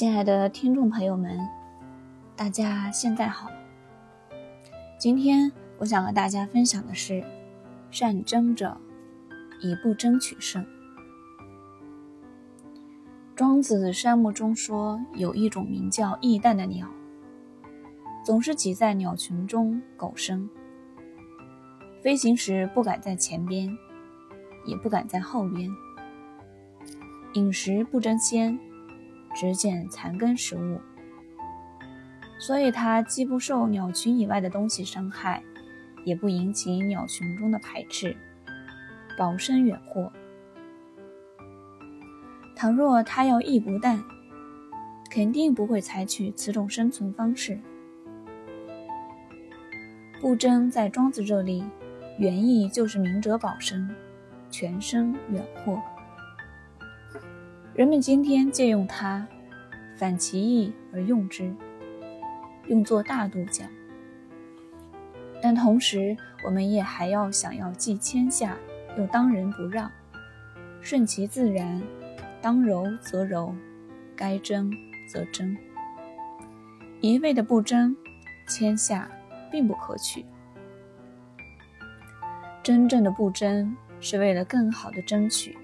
亲爱的听众朋友们，大家现在好。今天我想和大家分享的是：善争者，以不争取胜。庄子山木中说，有一种名叫异蛋的鸟，总是挤在鸟群中苟生。飞行时不敢在前边，也不敢在后边。饮食不争先，只捡残根食物。所以它既不受鸟群以外的东西伤害，也不引起鸟群中的排斥，保身远祸。倘若它要一不蛋，肯定不会采取此种生存方式。不争在庄子这里。原意就是明哲保身，全身远祸。人们今天借用它，反其意而用之，用作大度讲。但同时，我们也还要想要既谦下，又当仁不让，顺其自然，当柔则柔，该争则争。一味的不争，谦下，并不可取。真正的不争，是为了更好的争取。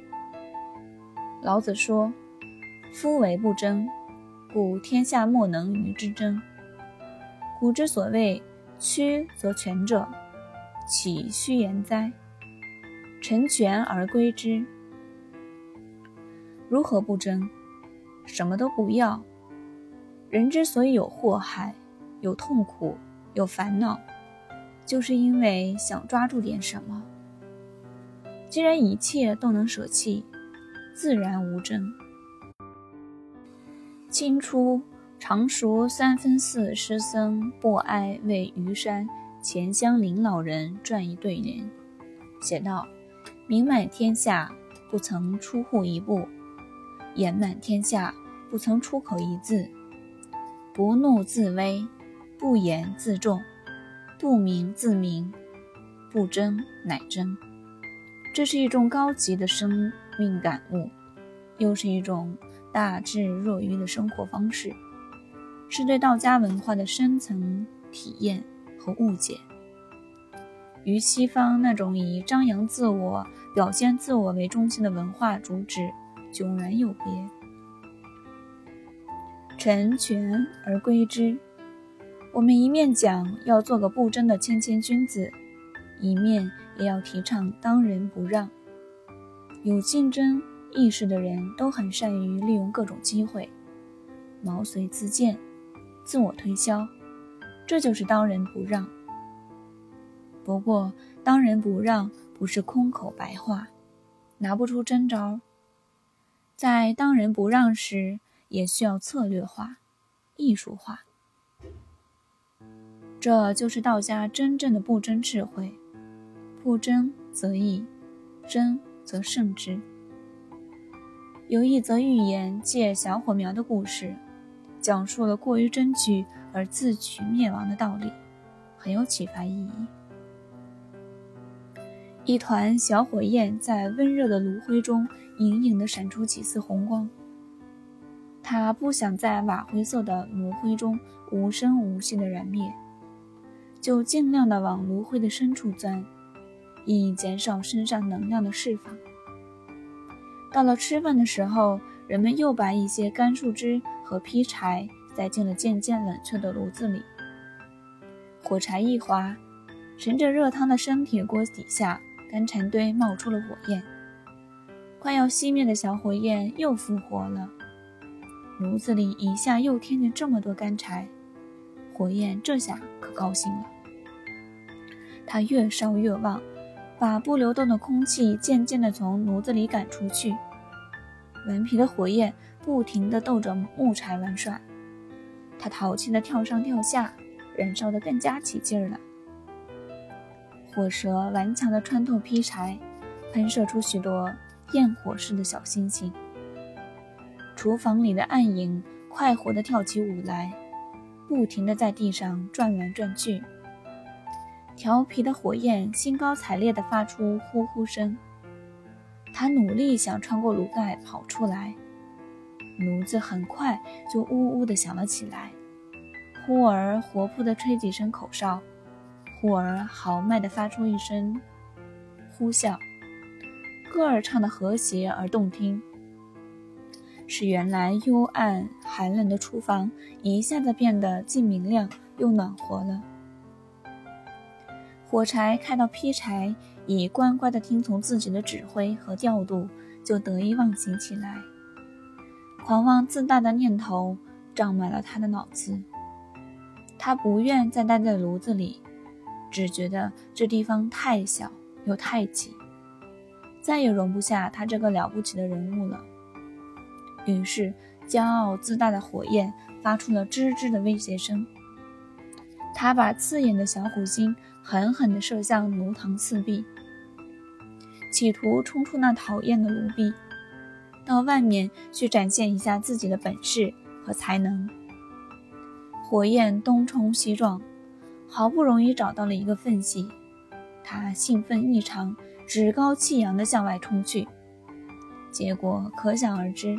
老子说：“夫为不争，故天下莫能与之争。”古之所谓“曲则全”者，岂虚言哉？成全而归之。如何不争？什么都不要。人之所以有祸害、有痛苦、有烦恼。就是因为想抓住点什么。既然一切都能舍弃，自然无争。清初常熟三分寺师僧不哀为虞山钱香林老人撰一对联，写道：“名满天下，不曾出户一步；言满天下，不曾出口一字。不怒自威，不言自重。”不鸣自明，不争乃争，这是一种高级的生命感悟，又是一种大智若愚的生活方式，是对道家文化的深层体验和误解，与西方那种以张扬自我、表现自我为中心的文化主旨迥然有别。成全而归之。我们一面讲要做个不争的谦谦君子，一面也要提倡当仁不让。有竞争意识的人都很善于利用各种机会，毛遂自荐，自我推销，这就是当仁不让。不过，当仁不让不是空口白话，拿不出真招。在当仁不让时，也需要策略化、艺术化。这就是道家真正的不争智慧，不争则易，争则胜之。有一则寓言借小火苗的故事，讲述了过于争取而自取灭亡的道理，很有启发意义。一团小火焰在温热的炉灰中隐隐地闪出几丝红光，它不想在瓦灰色的炉灰中无声无息地燃灭。就尽量的往炉灰的深处钻，以减少身上能量的释放。到了吃饭的时候，人们又把一些干树枝和劈柴塞进了渐渐冷却的炉子里。火柴一划，盛着热汤的生铁锅底下干柴堆冒出了火焰，快要熄灭的小火焰又复活了。炉子里一下又添进这么多干柴，火焰这下可高兴了。它越烧越旺，把不流动的空气渐渐地从炉子里赶出去。顽皮的火焰不停地逗着木柴玩耍，它淘气地跳上跳下，燃烧得更加起劲儿了。火舌顽强地穿透劈柴，喷射出许多焰火似的小星星。厨房里的暗影快活地跳起舞来，不停地在地上转来转去。调皮的火焰兴高采烈地发出呼呼声，它努力想穿过炉盖跑出来，炉子很快就呜呜地响了起来，忽而活泼地吹几声口哨，忽而豪迈地发出一声呼啸，歌儿唱得和谐而动听，使原来幽暗寒冷的厨房一下子变得既明亮又暖和了。火柴看到劈柴已乖乖地听从自己的指挥和调度，就得意忘形起来。狂妄自大的念头胀满了他的脑子，他不愿再待在炉子里，只觉得这地方太小又太挤，再也容不下他这个了不起的人物了。于是，骄傲自大的火焰发出了吱吱的威胁声。他把刺眼的小虎心狠狠地射向炉膛四壁，企图冲出那讨厌的炉壁。到外面去展现一下自己的本事和才能。火焰东冲西撞，好不容易找到了一个缝隙，他兴奋异常，趾高气扬地向外冲去。结果可想而知，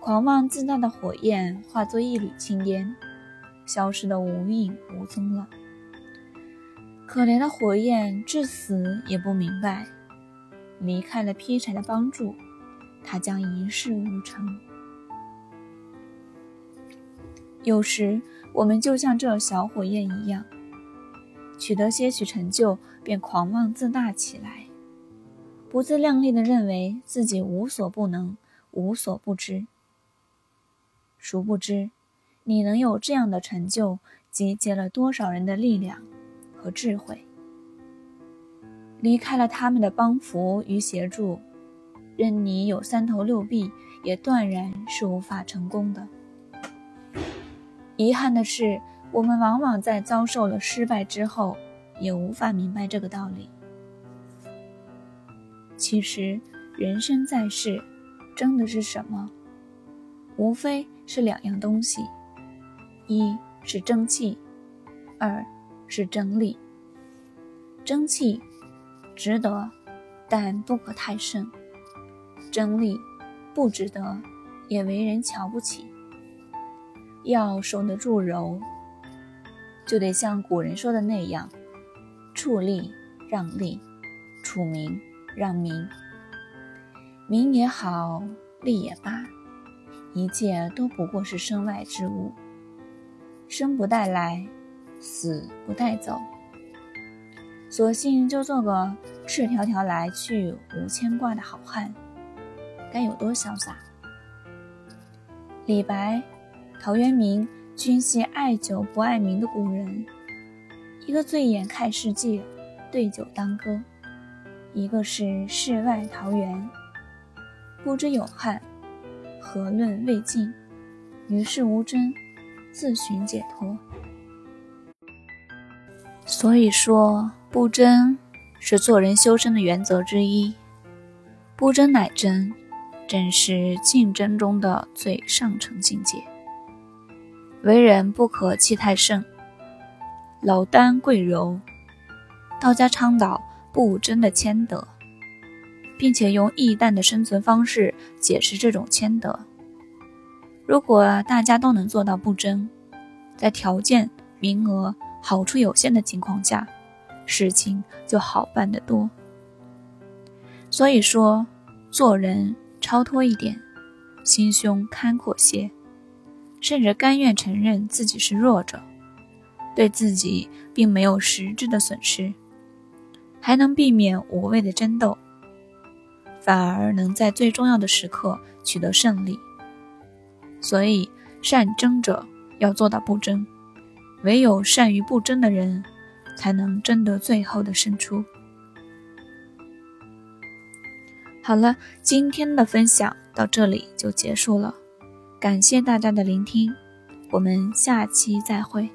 狂妄自大的火焰化作一缕青烟，消失得无影无踪了。可怜的火焰至死也不明白，离开了劈柴的帮助。他将一事无成。有时，我们就像这小火焰一样，取得些许成就，便狂妄自大起来，不自量力地认为自己无所不能、无所不知。殊不知，你能有这样的成就，集结了多少人的力量和智慧，离开了他们的帮扶与协助。任你有三头六臂，也断然是无法成功的。遗憾的是，我们往往在遭受了失败之后，也无法明白这个道理。其实，人生在世，争的是什么？无非是两样东西：一是争气，二是争利。争气值得，但不可太盛。争利不值得，也为人瞧不起。要守得住柔，就得像古人说的那样：处利让利，处名让名。名也好，利也罢，一切都不过是身外之物，生不带来，死不带走。索性就做个赤条条来去无牵挂的好汉。该有多潇洒！李白、陶渊明均系爱酒不爱名的古人，一个醉眼看世界，对酒当歌；一个是世外桃源，不知有汉，何论魏晋？与世无争，自寻解脱。所以说，不争是做人修身的原则之一，不争乃真。正是竞争中的最上乘境界。为人不可气太盛，老丹贵柔。道家倡导不争的谦德，并且用易淡的生存方式解释这种谦德。如果大家都能做到不争，在条件、名额、好处有限的情况下，事情就好办得多。所以说，做人。超脱一点，心胸开阔些，甚至甘愿承认自己是弱者，对自己并没有实质的损失，还能避免无谓的争斗，反而能在最重要的时刻取得胜利。所以，善争者要做到不争，唯有善于不争的人，才能争得最后的胜出。好了，今天的分享到这里就结束了，感谢大家的聆听，我们下期再会。